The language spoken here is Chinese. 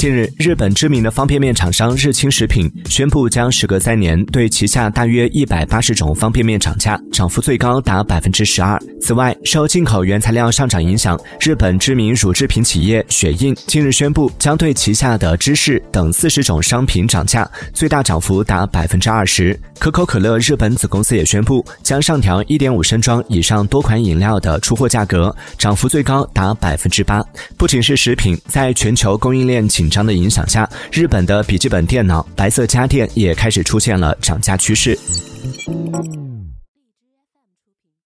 近日，日本知名的方便面厂商日清食品宣布，将时隔三年对旗下大约一百八十种方便面涨价，涨幅最高达百分之十二。此外，受进口原材料上涨影响，日本知名乳制品企业雪印近日宣布，将对旗下的芝士等四十种商品涨价，最大涨幅达百分之二十。可口可乐日本子公司也宣布，将上调一点五升装以上多款饮料的出货价格，涨幅最高达百分之八。不仅是食品，在全球供应链紧张的影响下，日本的笔记本电脑、白色家电也开始出现了涨价趋势。